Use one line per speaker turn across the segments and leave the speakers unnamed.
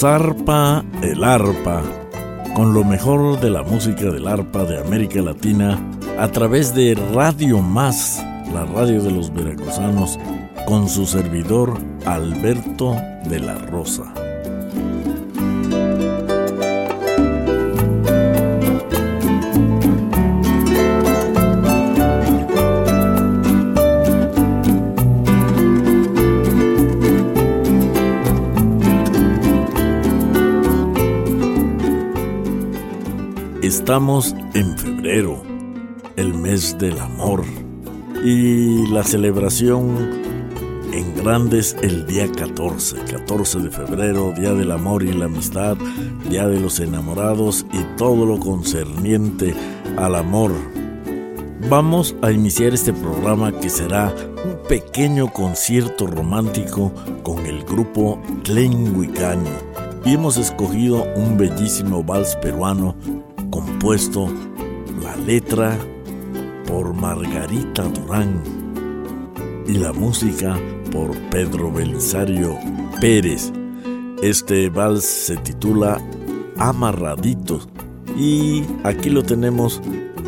Zarpa el arpa, con lo mejor de la música del arpa de América Latina a través de Radio Más, la radio de los veracruzanos, con su servidor Alberto de la Rosa. Estamos en febrero, el mes del amor, y la celebración en grandes el día 14, 14 de febrero, Día del Amor y la Amistad, Día de los Enamorados y todo lo concerniente al amor. Vamos a iniciar este programa que será un pequeño concierto romántico con el grupo Tlenhuicani y hemos escogido un bellísimo vals peruano compuesto la letra por Margarita Durán y la música por Pedro Belisario Pérez. Este vals se titula Amarraditos y aquí lo tenemos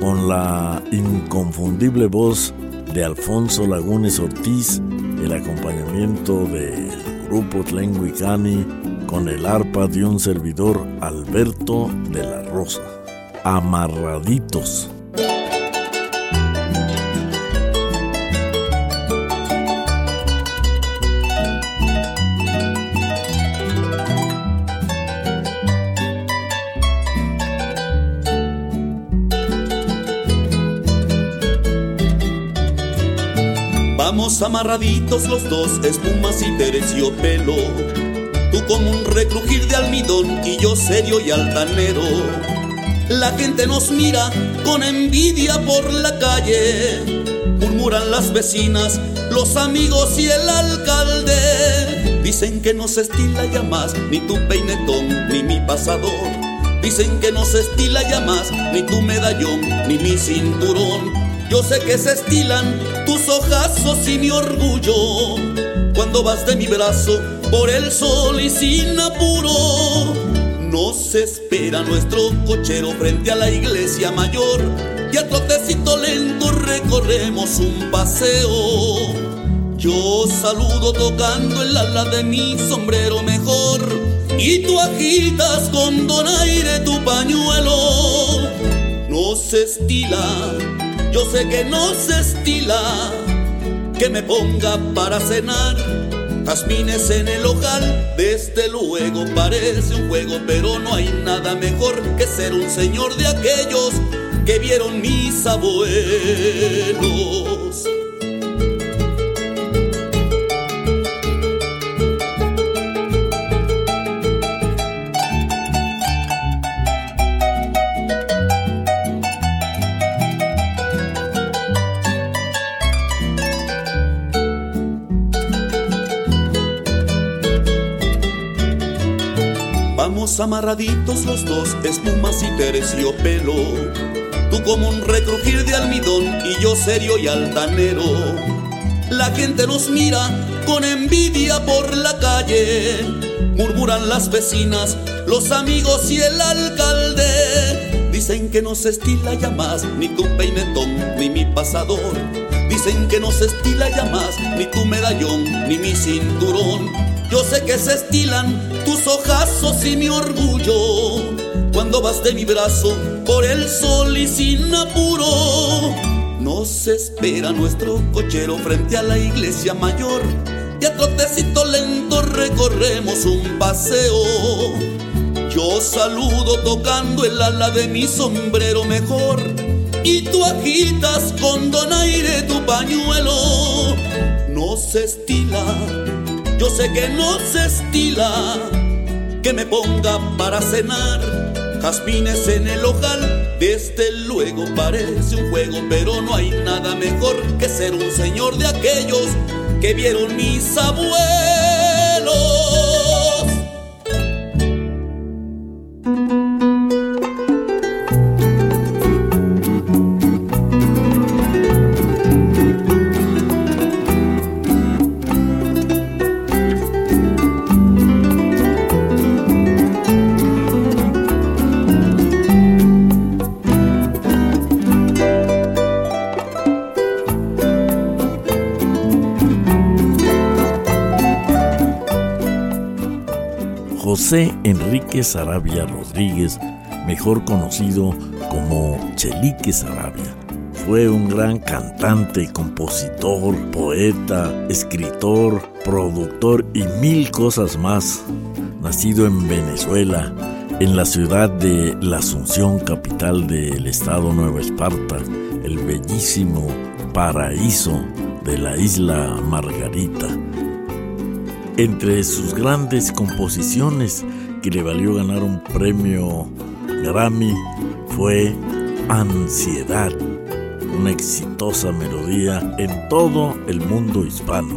con la inconfundible voz de Alfonso Lagunes Ortiz, el acompañamiento del grupo Tlenguicani con el arpa de un servidor Alberto de la Rosa amarraditos.
Vamos amarraditos los dos, espumas y terciopelo. Tú como un recrujir de almidón y yo serio y altanero la gente nos mira con envidia por la calle. Murmuran las vecinas, los amigos y el alcalde. Dicen que no se estila ya más ni tu peinetón ni mi pasador. Dicen que no se estila ya más ni tu medallón ni mi cinturón. Yo sé que se estilan tus ojazos y mi orgullo. Cuando vas de mi brazo por el sol y sin apuro nos espera nuestro cochero frente a la iglesia mayor y a trotecito lento recorremos un paseo. Yo saludo tocando el ala de mi sombrero mejor y tú agitas con donaire tu pañuelo. No se estila, yo sé que no se estila que me ponga para cenar jazmines en el ojal, desde luego parece un juego, pero no hay nada mejor que ser un señor de aquellos que vieron mis abuelos. Amarraditos los dos, espumas y terciopelo. Tú como un recrujir de almidón y yo serio y altanero. La gente nos mira con envidia por la calle. Murmuran las vecinas, los amigos y el alcalde. Dicen que no se estila ya más ni tu peinetón ni mi pasador. Dicen que no se estila ya más ni tu medallón ni mi cinturón. Yo sé que se estilan tus ojazos y mi orgullo cuando vas de mi brazo por el sol y sin apuro. Nos espera nuestro cochero frente a la iglesia mayor y a trotecito lento recorremos un paseo. Yo saludo tocando el ala de mi sombrero mejor y tú agitas con donaire tu pañuelo. No se estila, yo sé que no se estila que me ponga para cenar jazmines en el ojal. Desde luego parece un juego, pero no hay nada mejor que ser un señor de aquellos que vieron mis abuelos.
José Enrique Sarabia Rodríguez, mejor conocido como Chelique Sarabia. Fue un gran cantante, compositor, poeta, escritor, productor y mil cosas más. Nacido en Venezuela, en la ciudad de La Asunción, capital del estado Nueva Esparta, el bellísimo paraíso de la isla Margarita entre sus grandes composiciones que le valió ganar un premio Grammy fue Ansiedad, una exitosa melodía en todo el mundo hispano.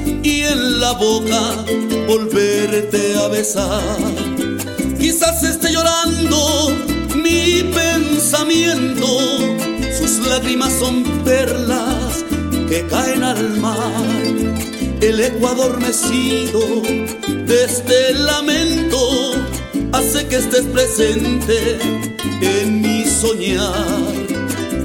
la boca volverte a besar. Quizás esté llorando mi pensamiento, sus lágrimas son perlas que caen al mar. El eco adormecido de este lamento hace que estés presente en mi soñar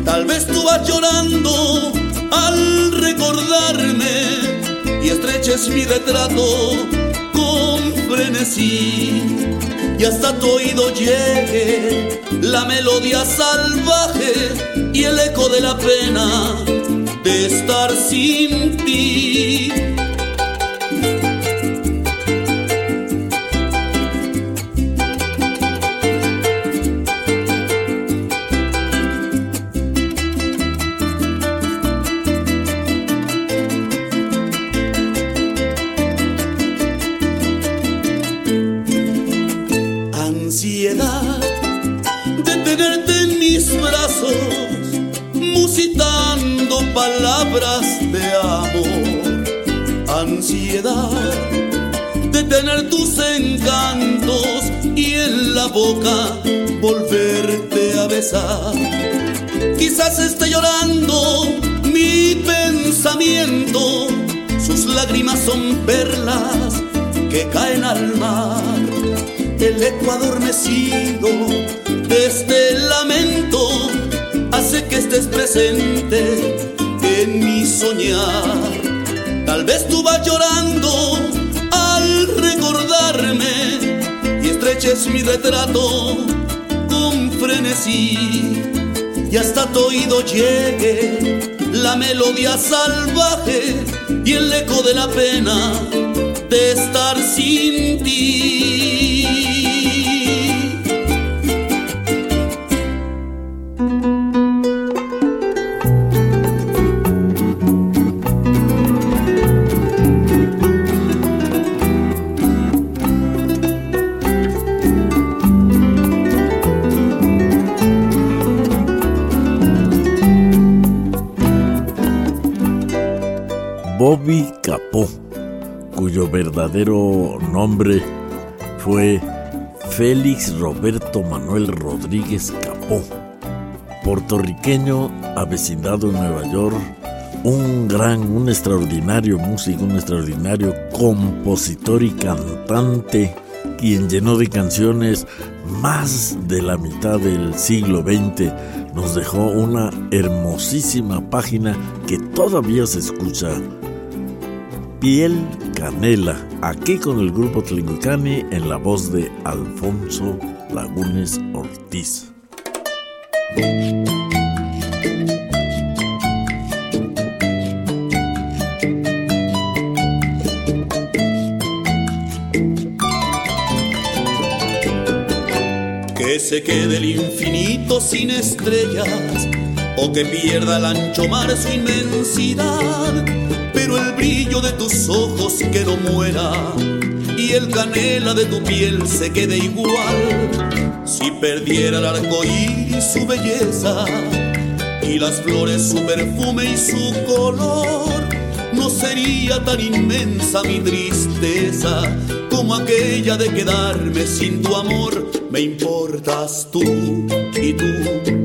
Tal vez tú vas llorando al recordarme y estreches mi retrato con frenesí. Y hasta tu oído llegue la melodía salvaje y el eco de la pena de estar sin ti. De tener tus encantos y en la boca volverte a besar. Quizás esté llorando mi pensamiento, sus lágrimas son perlas que caen al mar. El eco adormecido de este lamento hace que estés presente en mi soñar. Tal vez vas llorando al recordarme y estreches mi retrato con frenesí. Y hasta tu oído llegue la melodía salvaje y el eco de la pena de estar sin ti.
Bobby Capó, cuyo verdadero nombre fue Félix Roberto Manuel Rodríguez Capó, puertorriqueño avecindado en Nueva York, un gran, un extraordinario músico, un extraordinario compositor y cantante, quien llenó de canciones más de la mitad del siglo XX, nos dejó una hermosísima página que todavía se escucha. Piel Canela, aquí con el grupo Tlinguicani en la voz de Alfonso Lagunes Ortiz.
Que se quede el infinito sin estrellas o que pierda el ancho mar su inmensidad, pero el brillo de tus ojos que no muera y el canela de tu piel se quede igual. Si perdiera el arco iris su belleza y las flores su perfume y su color, no sería tan inmensa mi tristeza como aquella de quedarme sin tu amor. Me importas tú y tú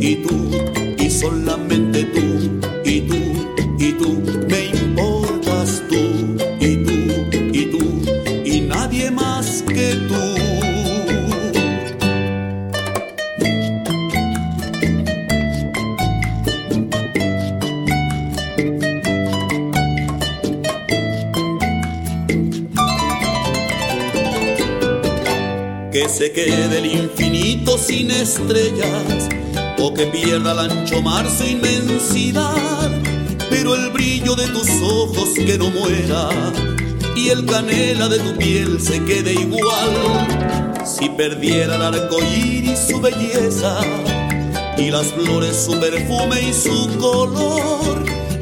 y tú y solamente tú quede el infinito sin estrellas o que pierda el ancho mar su inmensidad, pero el brillo de tus ojos que no muera y el canela de tu piel se quede igual. Si perdiera el arco iris su belleza y las flores su perfume y su color,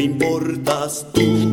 Me importas tú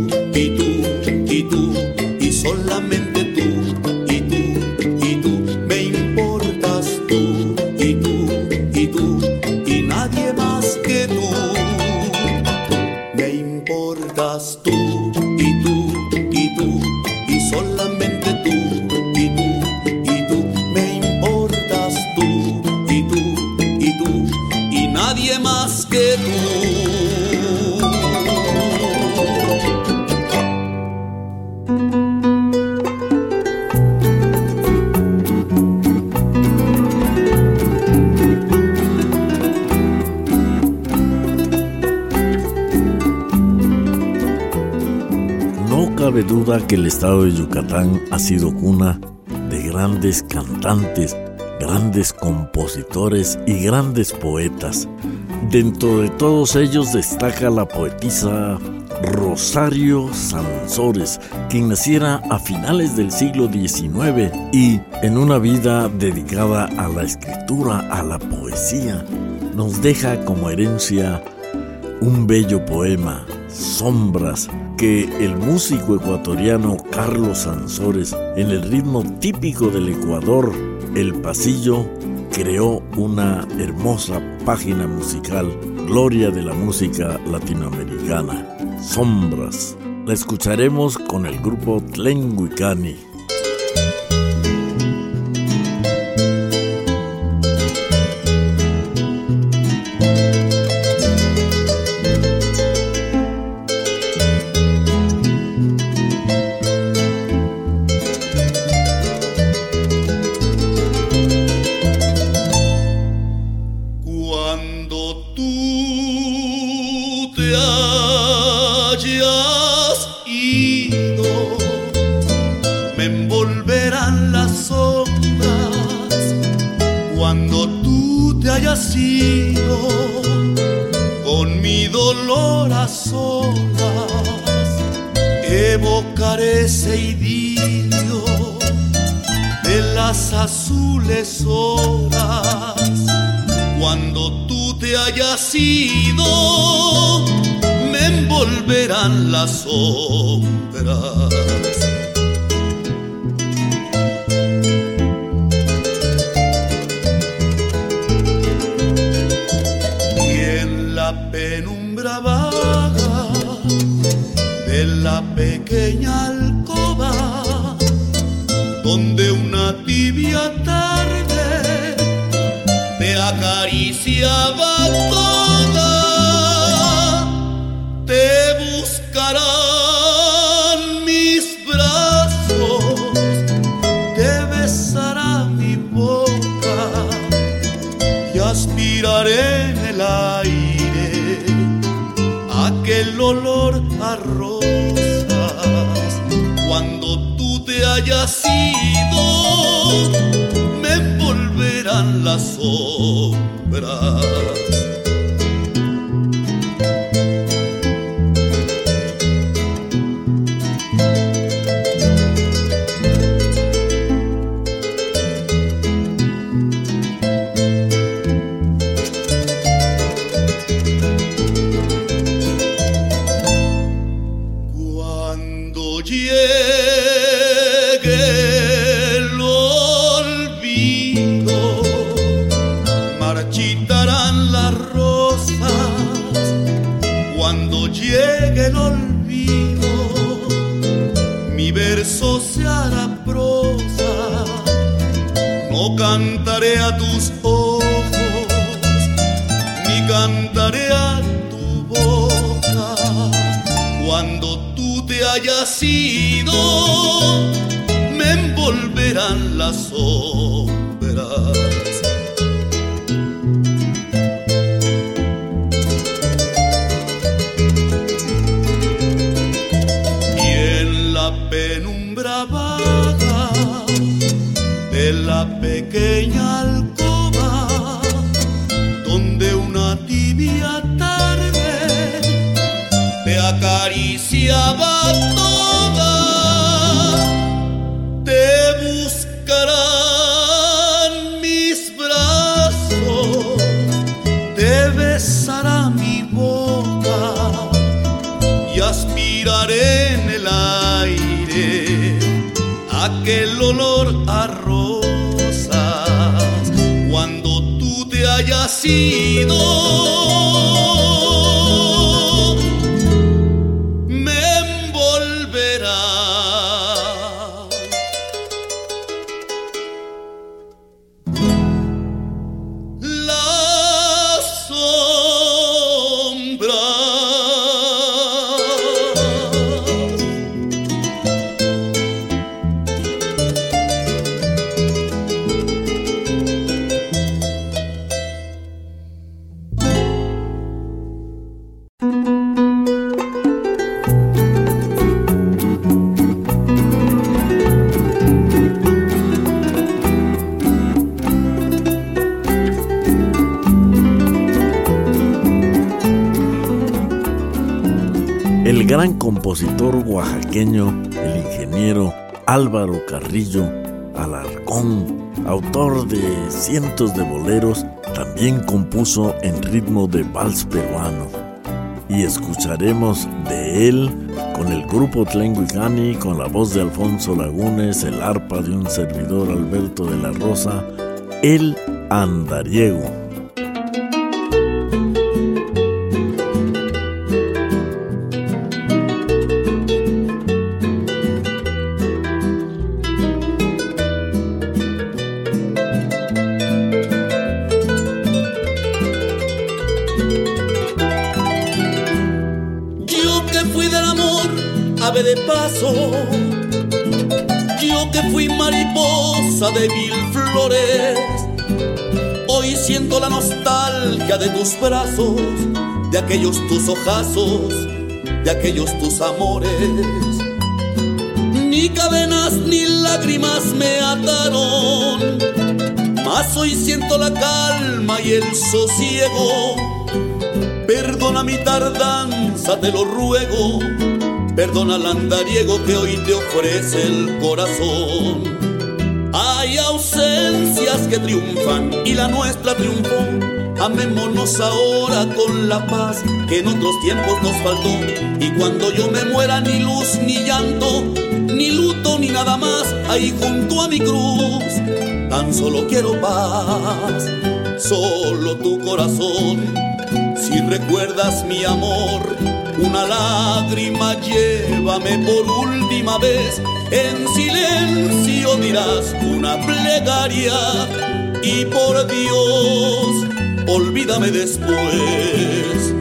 que
el estado de Yucatán ha sido cuna de grandes cantantes, grandes compositores y grandes poetas. Dentro de todos ellos destaca la poetisa Rosario Sansores, quien naciera a finales del siglo XIX y en una vida dedicada a la escritura, a la poesía, nos deja como herencia un bello poema, Sombras, que el músico ecuatoriano Carlos Sansores, en el ritmo típico del Ecuador, el pasillo, creó una hermosa página musical, gloria de la música latinoamericana, Sombras. La escucharemos con el grupo Tlenguicani.
Horas cuando tú te hayas ido me envolverán las sombras. Y en la penumbra vaga de la pequeña alcoba donde una tibia tarde acariciaba toda las sombras.
Compositor oaxaqueño, el ingeniero Álvaro Carrillo Alarcón, autor de cientos de boleros, también compuso en ritmo de vals peruano. Y escucharemos de él con el grupo Tlenguicani, con la voz de Alfonso Lagunes, el arpa de un servidor Alberto de la Rosa, el andariego.
Hoy siento la nostalgia de tus brazos, de aquellos tus ojazos, de aquellos tus amores. Ni cadenas ni lágrimas me ataron, mas hoy siento la calma y el sosiego Perdona mi tardanza, te lo ruego, Perdona al andariego que hoy te ofrece el corazón. Hay ausencias que triunfan y la nuestra triunfó. Amémonos ahora con la paz que en otros tiempos nos faltó. Y cuando yo me muera, ni luz, ni llanto, ni luto, ni nada más, ahí junto a mi cruz, tan solo quiero paz, solo tu corazón. Si recuerdas mi amor, una lágrima llévame por última vez. En silencio dirás una plegaria y por Dios, olvídame después.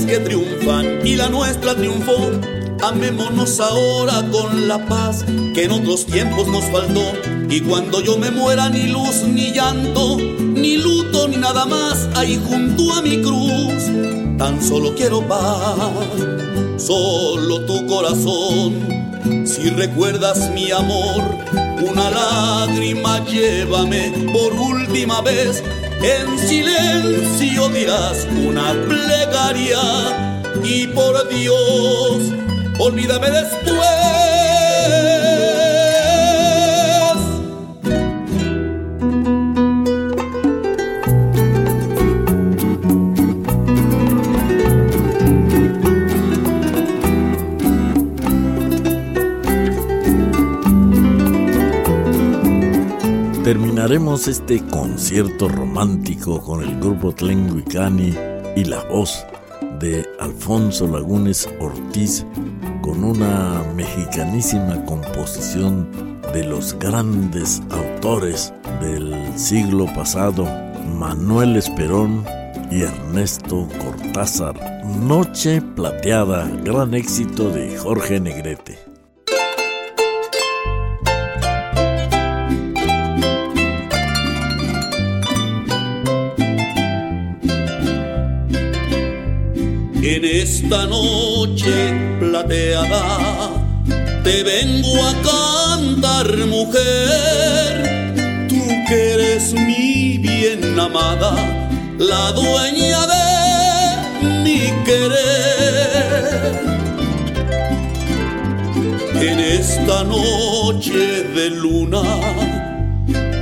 Que triunfan y la nuestra triunfó. Amémonos ahora con la paz que en otros tiempos nos faltó. Y cuando yo me muera, ni luz, ni llanto, ni luto, ni nada más, ahí junto a mi cruz, tan solo quiero paz, solo tu corazón. Si recuerdas mi amor, una lágrima llévame por última vez en silencio dirás una plegaria y por Dios, olvídame después.
Terminaremos este concierto romántico con el grupo Tlenguicani y la voz de Alfonso Lagunes Ortiz con una mexicanísima composición de los grandes autores del siglo pasado, Manuel Esperón y Ernesto Cortázar. Noche Plateada, gran éxito de Jorge Negrete.
En esta noche plateada te vengo a cantar, mujer. Tú que eres mi bien amada, la dueña de mi querer. En esta noche de luna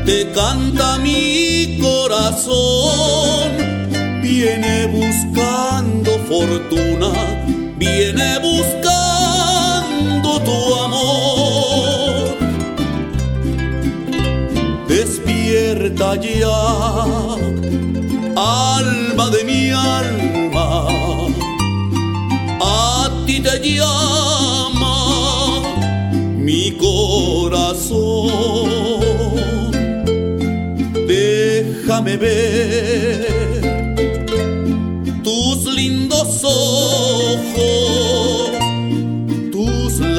te canta mi corazón viene buscando fortuna, viene buscando tu amor. Despierta ya, alma de mi alma, a ti te llama mi corazón. Déjame ver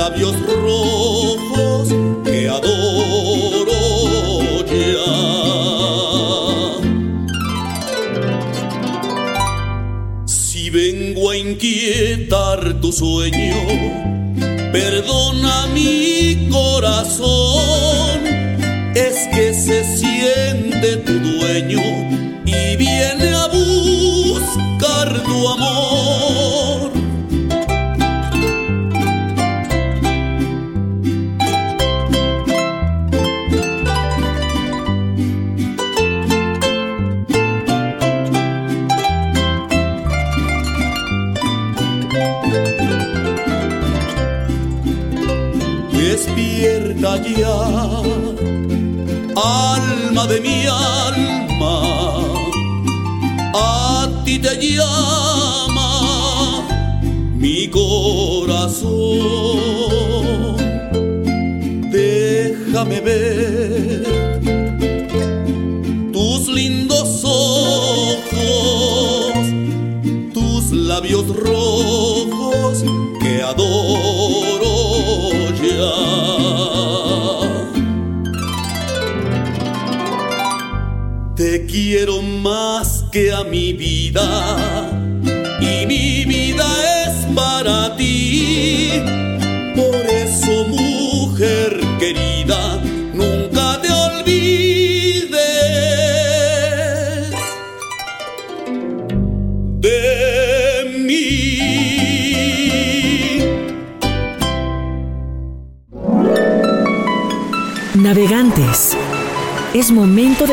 labios rojos que adoro ya. Si vengo a inquietar tu sueño, perdona mi corazón, es que se siente tu dueño y viene despierta ya, alma de mi alma, a ti te llama mi corazón. Déjame ver tus lindos ojos, tus labios rojos que adoro quiero más que a